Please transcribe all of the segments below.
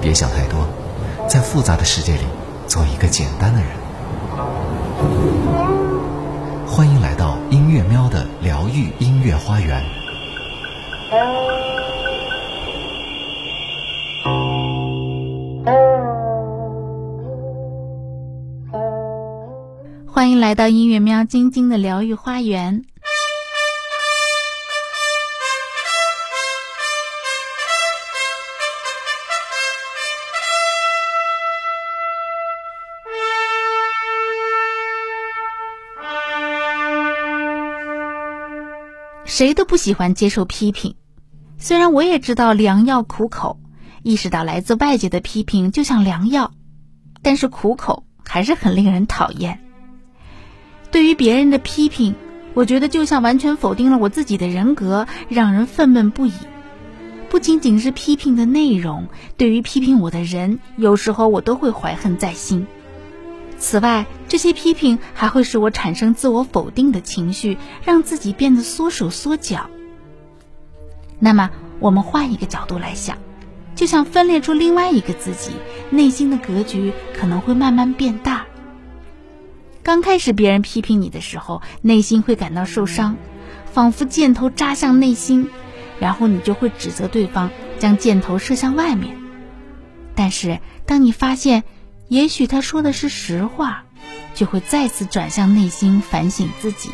别想太多，在复杂的世界里做一个简单的人。欢迎来到音乐喵的疗愈音乐花园。欢迎来到音乐喵晶晶的疗愈花园。谁都不喜欢接受批评，虽然我也知道良药苦口，意识到来自外界的批评就像良药，但是苦口还是很令人讨厌。对于别人的批评，我觉得就像完全否定了我自己的人格，让人愤懑不已。不仅仅是批评的内容，对于批评我的人，有时候我都会怀恨在心。此外，这些批评还会使我产生自我否定的情绪，让自己变得缩手缩脚。那么，我们换一个角度来想，就像分裂出另外一个自己，内心的格局可能会慢慢变大。刚开始别人批评你的时候，内心会感到受伤，仿佛箭头扎向内心，然后你就会指责对方，将箭头射向外面。但是，当你发现，也许他说的是实话，就会再次转向内心反省自己，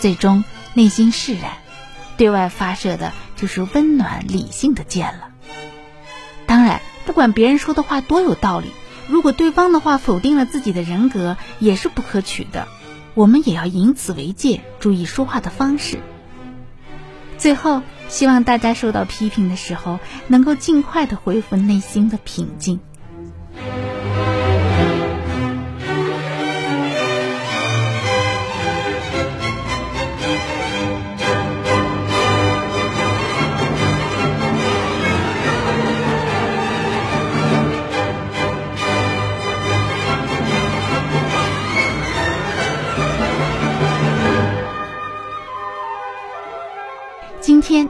最终内心释然，对外发射的就是温暖理性的箭了。当然，不管别人说的话多有道理，如果对方的话否定了自己的人格，也是不可取的。我们也要以此为戒，注意说话的方式。最后，希望大家受到批评的时候，能够尽快的恢复内心的平静。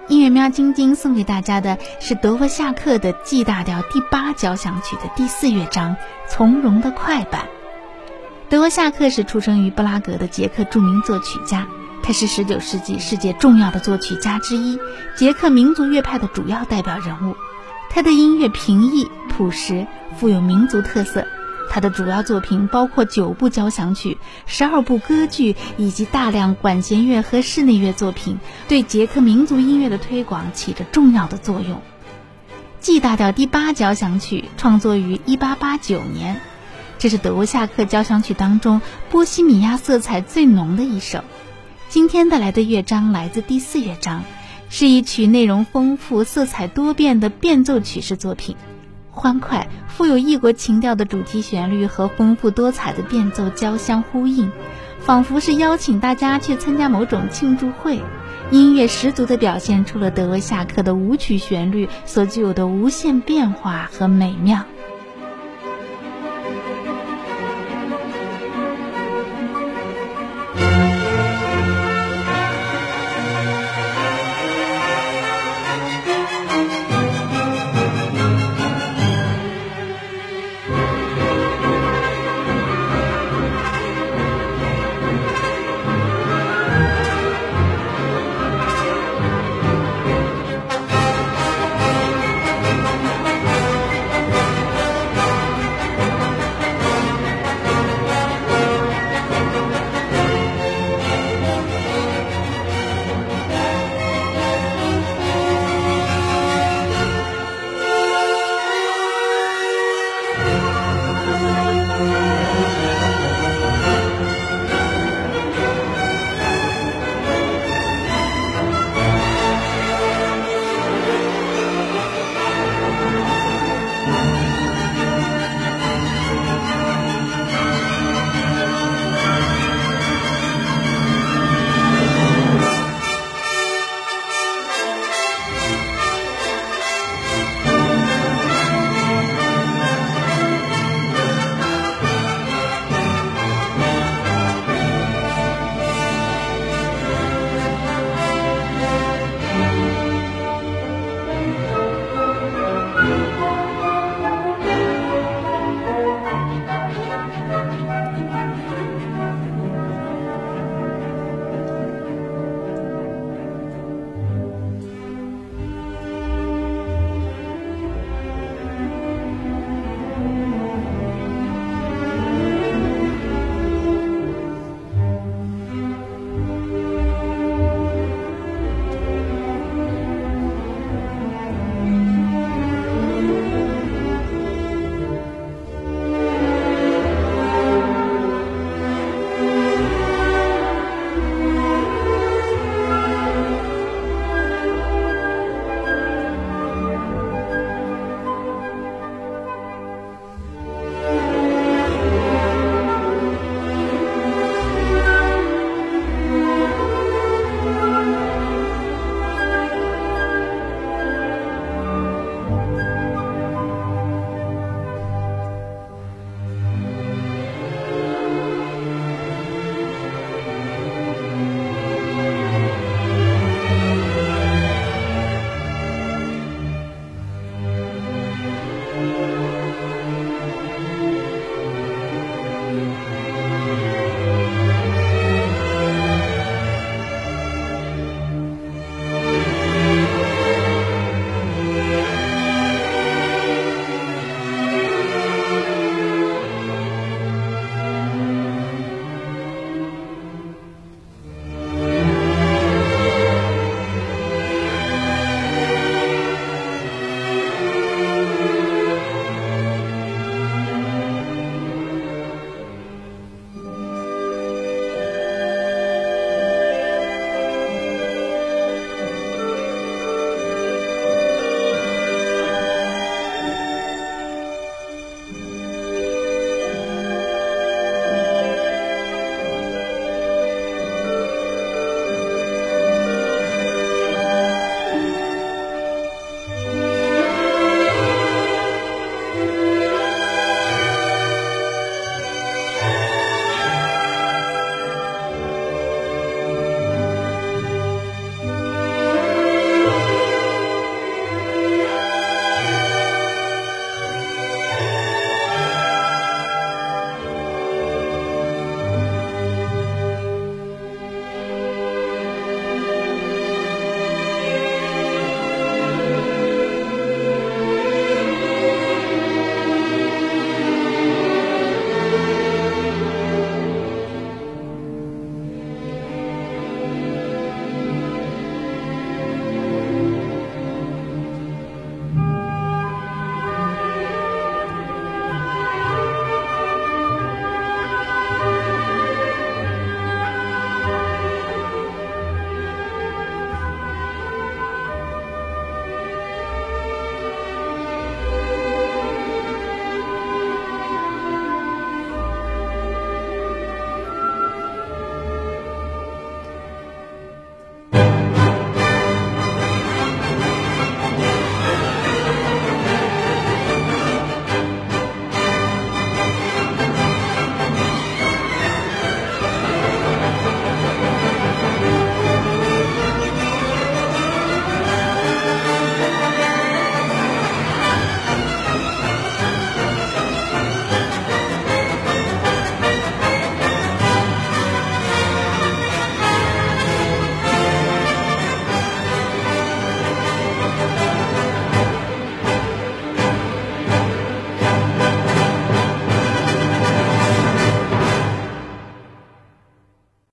音乐喵晶晶送给大家的是德沃夏克的 G 大调第八交响曲的第四乐章从容的快板。德沃夏克是出生于布拉格的捷克著名作曲家，他是19世纪世界重要的作曲家之一，捷克民族乐派的主要代表人物。他的音乐平易朴实，富有民族特色。他的主要作品包括九部交响曲、十二部歌剧以及大量管弦乐和室内乐作品，对捷克民族音乐的推广起着重要的作用。G 大调第八交响曲创作于1889年，这是德沃夏克交响曲当中波西米亚色彩最浓的一首。今天带来的乐章来自第四乐章，是一曲内容丰富、色彩多变的变奏曲式作品。欢快、富有异国情调的主题旋律和丰富多彩的变奏交相呼应，仿佛是邀请大家去参加某种庆祝会。音乐十足地表现出了德维夏克的舞曲旋律所具有的无限变化和美妙。